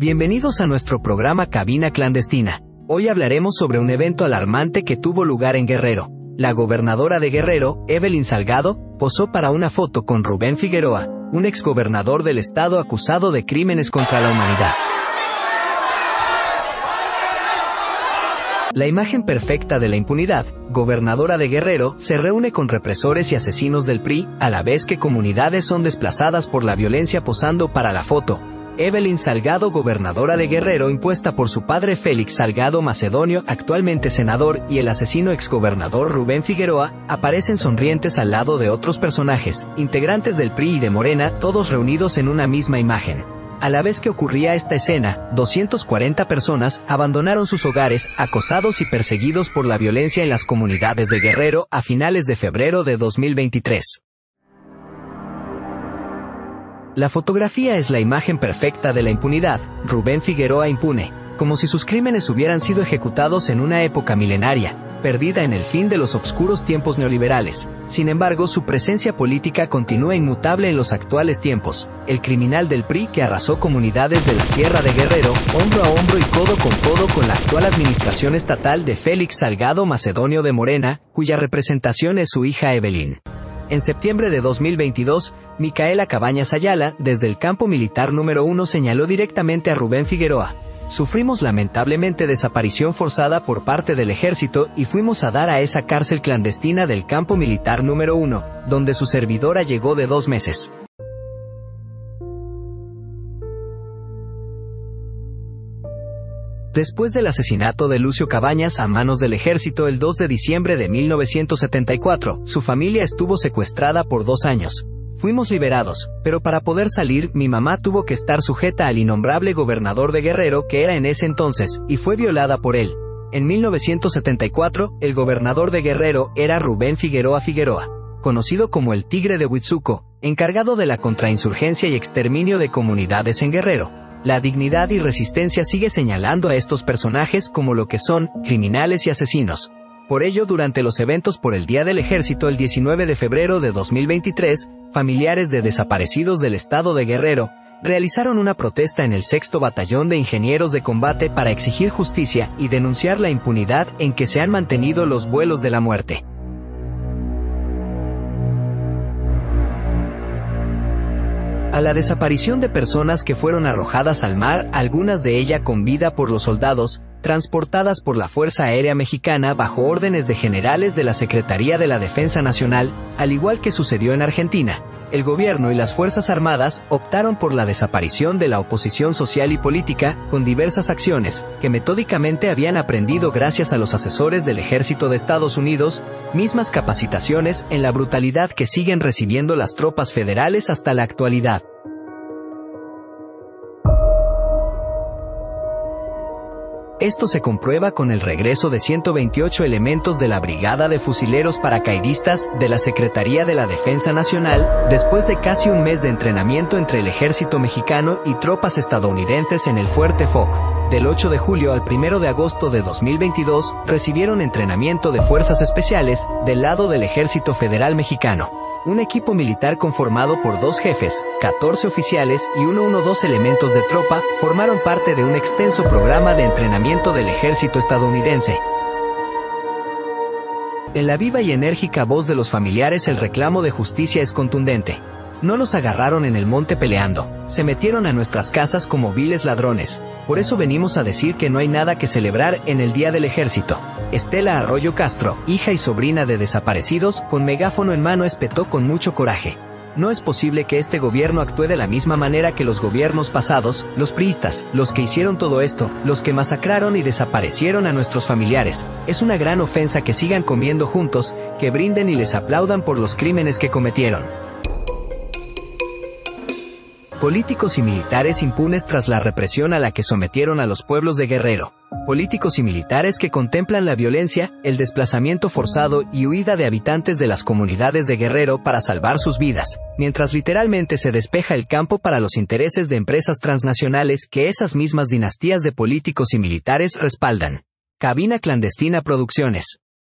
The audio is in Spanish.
Bienvenidos a nuestro programa Cabina Clandestina. Hoy hablaremos sobre un evento alarmante que tuvo lugar en Guerrero. La gobernadora de Guerrero, Evelyn Salgado, posó para una foto con Rubén Figueroa, un exgobernador del estado acusado de crímenes contra la humanidad. La imagen perfecta de la impunidad, gobernadora de Guerrero, se reúne con represores y asesinos del PRI, a la vez que comunidades son desplazadas por la violencia posando para la foto. Evelyn Salgado, gobernadora de Guerrero, impuesta por su padre Félix Salgado Macedonio, actualmente senador, y el asesino exgobernador Rubén Figueroa, aparecen sonrientes al lado de otros personajes, integrantes del PRI y de Morena, todos reunidos en una misma imagen. A la vez que ocurría esta escena, 240 personas abandonaron sus hogares, acosados y perseguidos por la violencia en las comunidades de Guerrero a finales de febrero de 2023. La fotografía es la imagen perfecta de la impunidad, Rubén Figueroa impune, como si sus crímenes hubieran sido ejecutados en una época milenaria, perdida en el fin de los obscuros tiempos neoliberales. Sin embargo, su presencia política continúa inmutable en los actuales tiempos. El criminal del PRI que arrasó comunidades de la Sierra de Guerrero, hombro a hombro y codo con codo con la actual administración estatal de Félix Salgado Macedonio de Morena, cuya representación es su hija Evelyn. En septiembre de 2022, Micaela Cabañas Ayala, desde el campo militar número 1, señaló directamente a Rubén Figueroa, Sufrimos lamentablemente desaparición forzada por parte del ejército y fuimos a dar a esa cárcel clandestina del campo militar número 1, donde su servidora llegó de dos meses. Después del asesinato de Lucio Cabañas a manos del ejército el 2 de diciembre de 1974, su familia estuvo secuestrada por dos años. Fuimos liberados, pero para poder salir mi mamá tuvo que estar sujeta al innombrable gobernador de Guerrero que era en ese entonces, y fue violada por él. En 1974, el gobernador de Guerrero era Rubén Figueroa Figueroa, conocido como el Tigre de Huitzuco, encargado de la contrainsurgencia y exterminio de comunidades en Guerrero. La dignidad y resistencia sigue señalando a estos personajes como lo que son, criminales y asesinos. Por ello, durante los eventos por el Día del Ejército el 19 de febrero de 2023, familiares de desaparecidos del estado de Guerrero realizaron una protesta en el sexto batallón de ingenieros de combate para exigir justicia y denunciar la impunidad en que se han mantenido los vuelos de la muerte. A la desaparición de personas que fueron arrojadas al mar, algunas de ellas con vida por los soldados, transportadas por la Fuerza Aérea Mexicana bajo órdenes de generales de la Secretaría de la Defensa Nacional, al igual que sucedió en Argentina. El gobierno y las Fuerzas Armadas optaron por la desaparición de la oposición social y política con diversas acciones que metódicamente habían aprendido gracias a los asesores del ejército de Estados Unidos, mismas capacitaciones en la brutalidad que siguen recibiendo las tropas federales hasta la actualidad. Esto se comprueba con el regreso de 128 elementos de la Brigada de Fusileros Paracaidistas de la Secretaría de la Defensa Nacional, después de casi un mes de entrenamiento entre el ejército mexicano y tropas estadounidenses en el Fuerte Foc. Del 8 de julio al 1 de agosto de 2022, recibieron entrenamiento de fuerzas especiales del lado del Ejército Federal Mexicano un equipo militar conformado por dos jefes, 14 oficiales y 112 elementos de tropa, formaron parte de un extenso programa de entrenamiento del ejército estadounidense. En la viva y enérgica voz de los familiares el reclamo de justicia es contundente. No los agarraron en el monte peleando, se metieron a nuestras casas como viles ladrones, por eso venimos a decir que no hay nada que celebrar en el Día del Ejército. Estela Arroyo Castro, hija y sobrina de desaparecidos, con megáfono en mano espetó con mucho coraje. No es posible que este gobierno actúe de la misma manera que los gobiernos pasados, los priistas, los que hicieron todo esto, los que masacraron y desaparecieron a nuestros familiares. Es una gran ofensa que sigan comiendo juntos, que brinden y les aplaudan por los crímenes que cometieron. Políticos y militares impunes tras la represión a la que sometieron a los pueblos de Guerrero. Políticos y militares que contemplan la violencia, el desplazamiento forzado y huida de habitantes de las comunidades de Guerrero para salvar sus vidas, mientras literalmente se despeja el campo para los intereses de empresas transnacionales que esas mismas dinastías de políticos y militares respaldan. Cabina Clandestina Producciones.